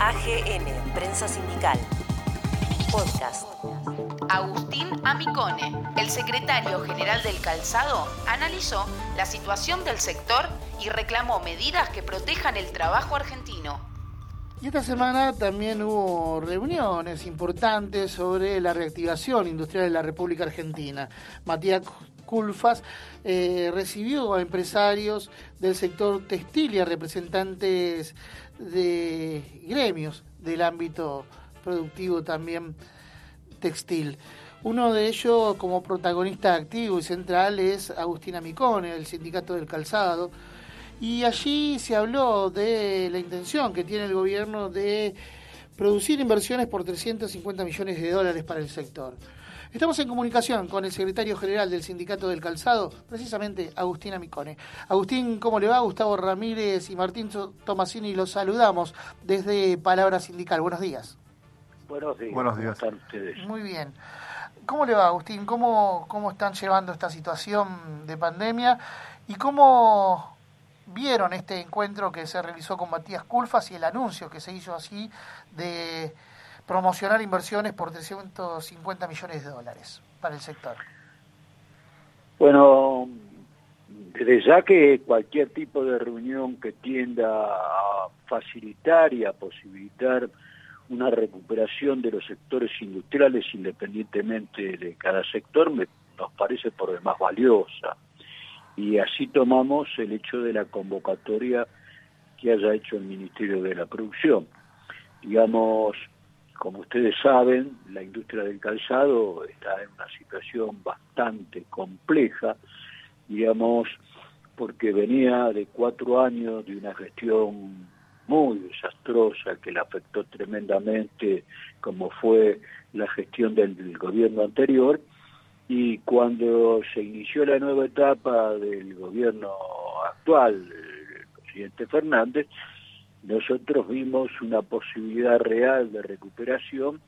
AGN, Prensa Sindical. Podcast. Agustín Amicone, el secretario general del Calzado, analizó la situación del sector y reclamó medidas que protejan el trabajo argentino. Y esta semana también hubo reuniones importantes sobre la reactivación industrial de la República Argentina. Matías Culfas eh, recibió a empresarios del sector textil y a representantes de gremios del ámbito productivo también textil. Uno de ellos, como protagonista activo y central, es Agustina Micone, del Sindicato del Calzado. Y allí se habló de la intención que tiene el gobierno de producir inversiones por 350 millones de dólares para el sector. Estamos en comunicación con el secretario general del Sindicato del Calzado, precisamente Agustina Micone. Agustín, ¿cómo le va? Gustavo Ramírez y Martín Tomasini los saludamos desde Palabra Sindical. Buenos días. Buenos días. Buenos días. ¿Cómo están ustedes? Muy bien. ¿Cómo le va, Agustín? ¿Cómo, ¿Cómo están llevando esta situación de pandemia? ¿Y cómo vieron este encuentro que se realizó con Matías Culfas y el anuncio que se hizo así de promocionar inversiones por 350 millones de dólares para el sector? Bueno, desde ya que cualquier tipo de reunión que tienda a facilitar y a posibilitar una recuperación de los sectores industriales independientemente de cada sector me, nos parece por demás valiosa. Y así tomamos el hecho de la convocatoria que haya hecho el Ministerio de la Producción. Digamos, como ustedes saben, la industria del calzado está en una situación bastante compleja, digamos, porque venía de cuatro años de una gestión muy desastrosa que le afectó tremendamente, como fue la gestión del, gobierno anterior, y cuando se inició la nueva etapa del gobierno actual, el presidente Fernández, nosotros vimos una posibilidad real de recuperación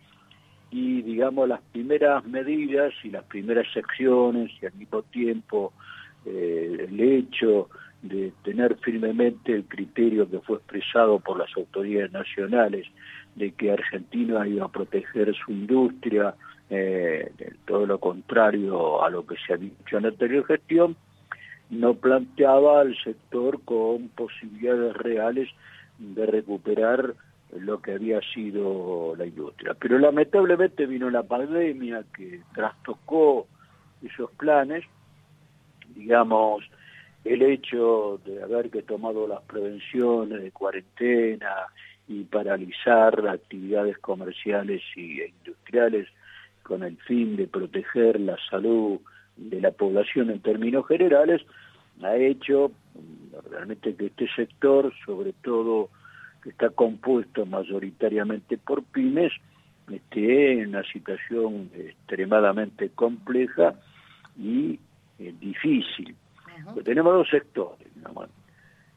y digamos las primeras medidas y las primeras secciones y al mismo tiempo eh, el hecho de tener firmemente el criterio que fue expresado por las autoridades nacionales de que Argentina iba a proteger su industria, eh, todo lo contrario a lo que se ha dicho en la anterior gestión, no planteaba al sector con posibilidades reales de recuperar lo que había sido la industria. Pero lamentablemente vino la pandemia que trastocó esos planes, digamos, el hecho de haber que tomado las prevenciones de cuarentena y paralizar actividades comerciales e industriales con el fin de proteger la salud de la población en términos generales, ha hecho realmente que este sector, sobre todo que está compuesto mayoritariamente por pymes, esté en una situación extremadamente compleja y eh, difícil. Pues tenemos dos sectores.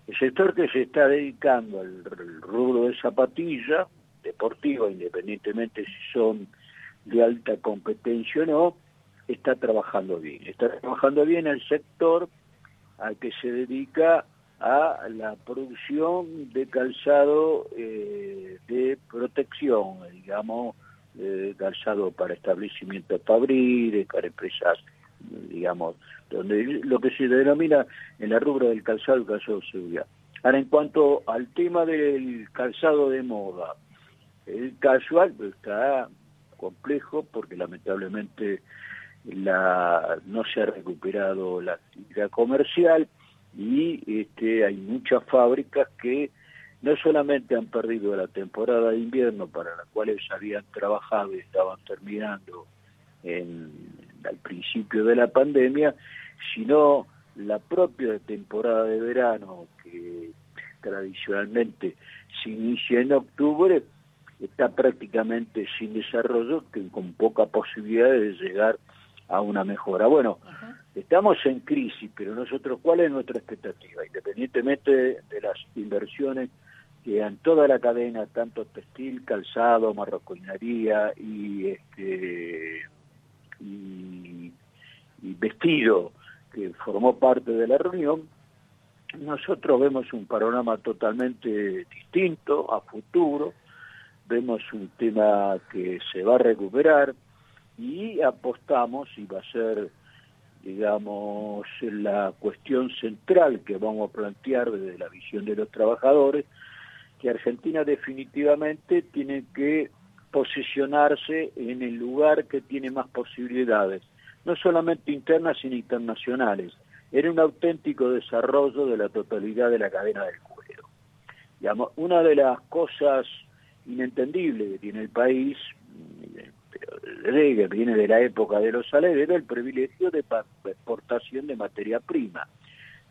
El sector que se está dedicando al rubro de zapatilla deportiva, independientemente si son de alta competencia o no, está trabajando bien. Está trabajando bien el sector al que se dedica a la producción de calzado eh, de protección, digamos, de calzado para establecimientos fabriles, para empresas, digamos, donde lo que se denomina en la rubra del calzado el calzado de seguridad. Ahora, en cuanto al tema del calzado de moda, el casual está complejo porque lamentablemente la no se ha recuperado la actividad comercial y este, hay muchas fábricas que no solamente han perdido la temporada de invierno para la cual habían trabajado y estaban terminando en, al principio de la pandemia, sino la propia temporada de verano que tradicionalmente se inicia en octubre está prácticamente sin desarrollo, con poca posibilidad de llegar a una mejora. Bueno, estamos en crisis, pero nosotros, ¿cuál es nuestra expectativa? Independientemente de las inversiones que en toda la cadena, tanto textil, calzado, marroquinería y este y, y vestido, que formó parte de la reunión, nosotros vemos un panorama totalmente distinto a futuro, vemos un tema que se va a recuperar y apostamos y va a ser digamos la cuestión central que vamos a plantear desde la visión de los trabajadores que Argentina definitivamente tiene que posicionarse en el lugar que tiene más posibilidades, no solamente internas sino internacionales, en un auténtico desarrollo de la totalidad de la cadena del cuero. Digamos, una de las cosas inentendibles que tiene el país, que viene de la época de los era el privilegio de exportación de materia prima.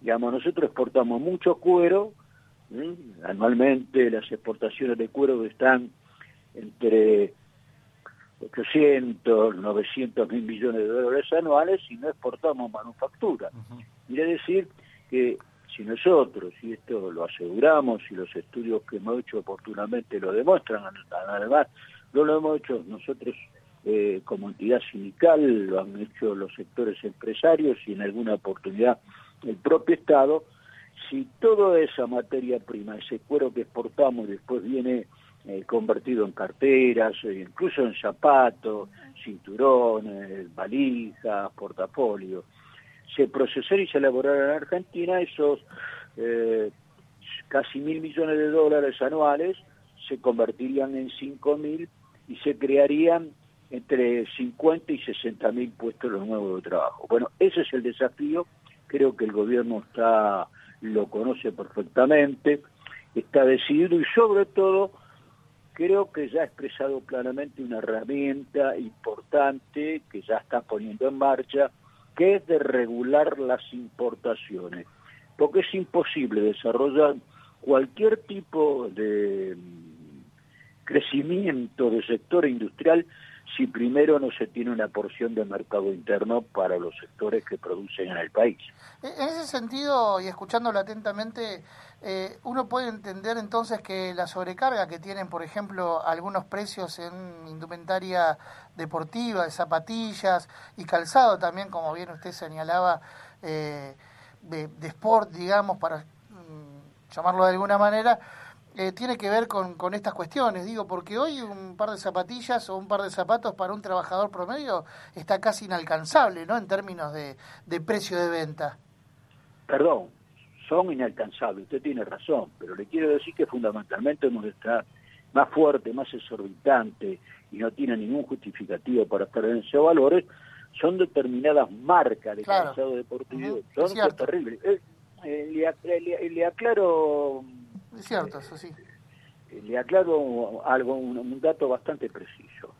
Digamos, nosotros exportamos mucho cuero, anualmente las exportaciones de cuero están entre 800, 900 mil millones de dólares anuales y no exportamos manufactura. Quiere decir que si nosotros, y esto lo aseguramos y los estudios que hemos hecho oportunamente lo demuestran, además no lo hemos hecho nosotros eh, como entidad sindical, lo han hecho los sectores empresarios y en alguna oportunidad el propio Estado, si toda esa materia prima, ese cuero que exportamos después viene eh, convertido en carteras, eh, incluso en zapatos, cinturones, valijas, portafolios, se procesara y se elaborara en Argentina esos eh, casi mil millones de dólares anuales se convertirían en cinco mil y se crearían entre 50 y 60 mil puestos nuevos de trabajo. Bueno, ese es el desafío, creo que el gobierno está lo conoce perfectamente, está decidido y sobre todo creo que ya ha expresado claramente una herramienta importante que ya está poniendo en marcha, que es de regular las importaciones, porque es imposible desarrollar cualquier tipo de crecimiento del sector industrial si primero no se tiene una porción de mercado interno para los sectores que producen en el país. En ese sentido, y escuchándolo atentamente, eh, uno puede entender entonces que la sobrecarga que tienen, por ejemplo, algunos precios en indumentaria deportiva, de zapatillas y calzado también, como bien usted señalaba, eh, de, de, sport, digamos, para mm, llamarlo de alguna manera, eh, tiene que ver con, con, estas cuestiones, digo, porque hoy un par de zapatillas o un par de zapatos para un trabajador promedio está casi inalcanzable, ¿no? En términos de, de precio de venta. Perdón, son inalcanzables, usted tiene razón, pero le quiero decir que fundamentalmente hemos de estar más fuerte, más exorbitante y no tiene ningún justificativo para en esos valores, son determinadas marcas de calzado deportivo, son terribles. Eh, eh, le, le aclaro cierto, eso sí. Eh, le aclaro algo, un, dato bastante preciso.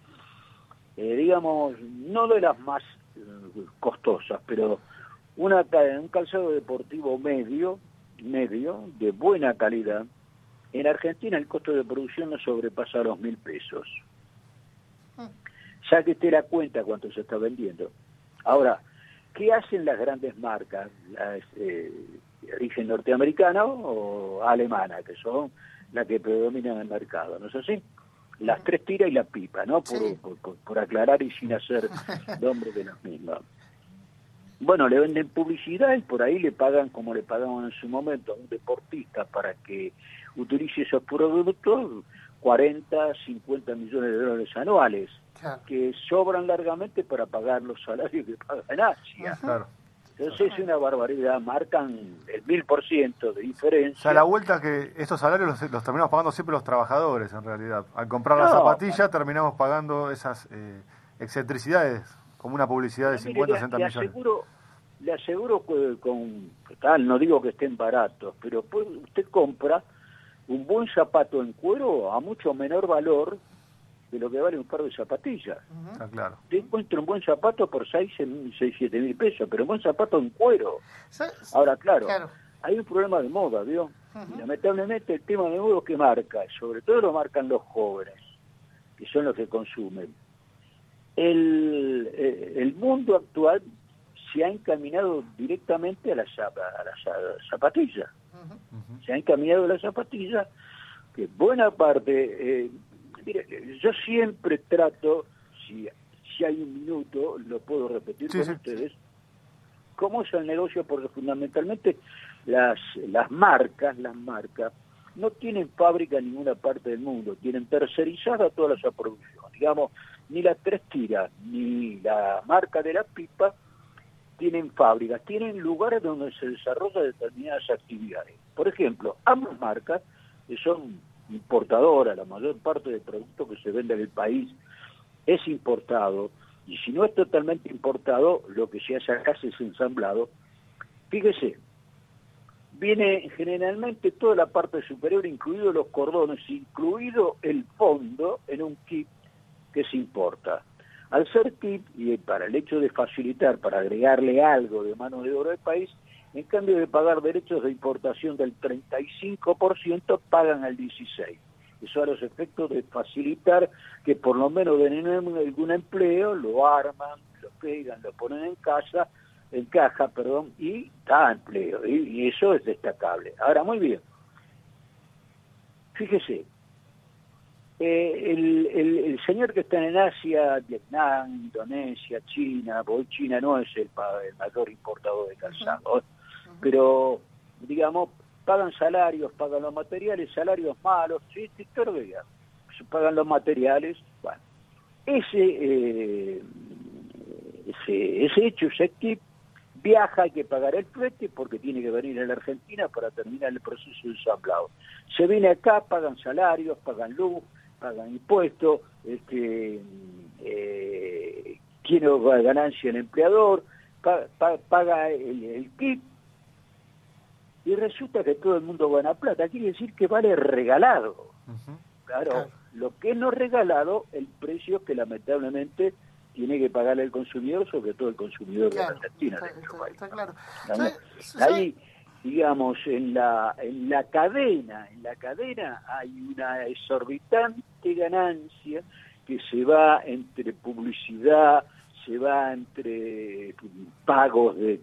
Eh, digamos, no de las más eh, costosas, pero una, un calzado deportivo medio, medio, de buena calidad, en Argentina el costo de producción no sobrepasa los mil pesos. Mm. Ya que usted la cuenta cuánto se está vendiendo. Ahora, ¿qué hacen las grandes marcas? Las, de origen norteamericana o alemana, que son las que predominan en el mercado, ¿no es así? Las tres tiras y la pipa, ¿no? Por, aclarar y sin hacer nombre de las mismas. Bueno, le venden publicidad y por ahí le pagan como le pagaban en su momento a un deportista para que utilice esos productos 40, 50 millones de dólares anuales, que sobran largamente para pagar los salarios que pagan en Asia. Claro. Entonces es una barbaridad, marcan el mil por ciento de diferencia. O sea, la vuelta que estos salarios los, terminamos pagando siempre los trabajadores, en realidad. Al comprar la zapatilla terminamos pagando esas eh, excentricidades, como una publicidad de 50 o 60 millones. Aseguro, le aseguro que con, tal, no digo que estén baratos, pero usted compra un buen zapato en cuero a mucho menor valor de lo que vale un par de zapatillas. Ah, claro. Te encuentro un buen zapato por 6, 6 7 mil pesos, pero un buen zapato en cuero. Ahora, claro, hay un problema de moda, ¿vio? Lamentablemente el tema de moda que marca, sobre todo lo marcan los jóvenes, que son los que consumen. El, eh, el mundo actual se ha encaminado directamente a las a la zapatillas. Se ha encaminado a las zapatillas, que buena parte... Eh, Mire, yo siempre trato, si, si hay un minuto, lo puedo repetir con ustedes, cómo es el negocio, porque fundamentalmente las, las marcas, las marcas, no tienen fábrica en ninguna parte del mundo, tienen tercerizada toda la producción. Digamos, ni la tres tiras ni la marca de la pipa tienen fábricas, tienen lugares donde se desarrollan determinadas actividades. Por ejemplo, ambas marcas, que son importadoras, la mayor parte del producto que se vende en el país es importado, y si no es totalmente importado, lo que se hace acá es ensamblado. Fíjese, viene generalmente toda la parte superior, incluidos los cordones, incluido el fondo en un kit que se importa. Al ser kit, y para el hecho de facilitar, para agregarle algo de mano de oro al país, en cambio de pagar derechos de importación del 35%, pagan al 16%. Eso a los efectos de facilitar que por lo menos den algún empleo, lo arman, lo pegan, lo ponen en casa, en caja, perdón, y da empleo. Y, eso es destacable. Ahora, muy bien. Fíjese, eh, el, señor que está en Asia, Vietnam, Indonesia, China, China no es el, mayor importador de calzado, pero digamos, pagan salarios, pagan los materiales, salarios malos, sí, pero se pagan los materiales, bueno, ese, eh, ese, ese hecho, equipo, viaja, hay que pagar el flete porque tiene que venir a la Argentina para terminar el proceso de ensamblado. Se viene acá, pagan salarios, pagan luz, pagan impuestos, este, eh, tiene ganancia el empleador, paga el kit, y resulta que todo el mundo gana plata. Quiere decir que vale regalado. claro, lo que no regalado, el precio que lamentablemente tiene que pagar el consumidor, sobre todo el consumidor de Argentina, Está, claro. Ahí, digamos, en la, en la cadena, en la cadena hay una exorbitante ganancia que se va entre publicidad, se va entre pagos de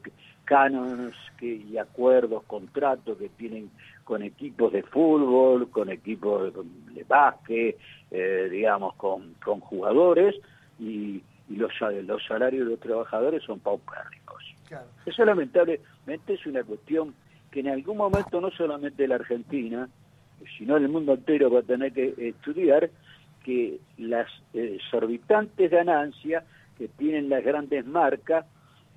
cánones que, y acuerdos, contratos que tienen con equipos de fútbol, con equipos de, básquet, eh, digamos, con, con jugadores, y, los, los salarios de los trabajadores son paupérrimos. Eso lamentablemente es una cuestión que en algún momento no solamente la Argentina, sino el mundo entero va a tener que estudiar que las exorbitantes ganancias que tienen las grandes marcas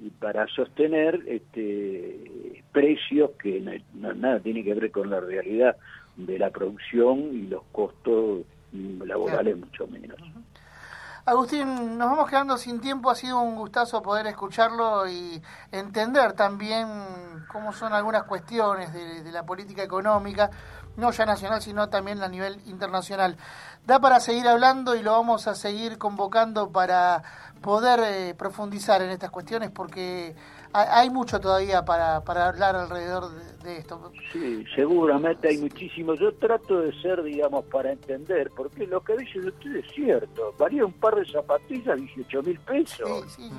y para sostener este, precios que no, nada tiene que ver con la realidad de la producción y los costos laborales mucho menos. Agustín, nos vamos quedando sin tiempo, ha sido un gustazo poder escucharlo y entender también cómo son algunas cuestiones de, de la política económica, no ya nacional, sino también a nivel internacional. Da para seguir hablando y lo vamos a seguir convocando para poder eh, profundizar en estas cuestiones porque hay, mucho todavía para, para hablar alrededor de, esto. Sí, seguramente hay muchísimo. Yo trato de ser, digamos, para entender, porque lo que dicen ustedes es cierto. Varía un par de zapatillas 18 mil pesos. Sí, sí,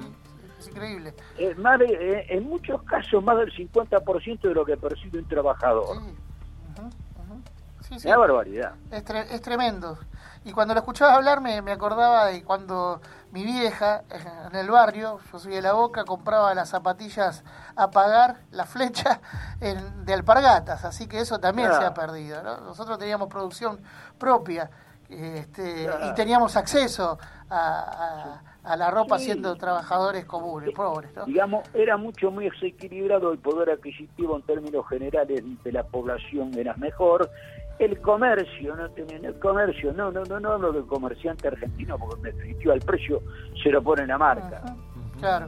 es increíble. Es más eh, en muchos casos más del 50% de lo que percibe un trabajador. Sí. Sí, barbaridad. Es, es tremendo. Y cuando lo escuchaba hablar me, me acordaba de cuando mi vieja en el barrio, yo soy de la boca, compraba las zapatillas a pagar, la flecha de alpargatas, así que eso también se ha perdido. Nosotros teníamos producción propia este, y teníamos acceso a, la ropa siendo trabajadores comunes, pobres. Digamos, era mucho muy desequilibrado el poder adquisitivo en términos generales de la población, era mejor. El comercio, no el comercio, no, no, no, no hablo del comerciante argentino, porque en definitiva el precio se lo pone la marca. Claro,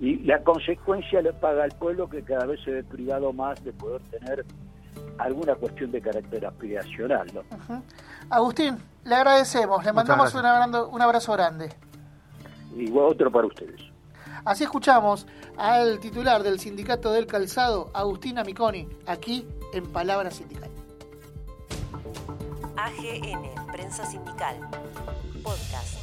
Y la consecuencia le paga al pueblo que cada vez se ve privado más de poder tener alguna cuestión de carácter aspiracional. ¿no? Agustín, le agradecemos, le mandamos un abrazo, un abrazo grande. Igual otro para ustedes. Así escuchamos al titular del Sindicato del Calzado, Agustín Amiconi, aquí en Palabra Sindical. AGN, Prensa Sindical, Podcast.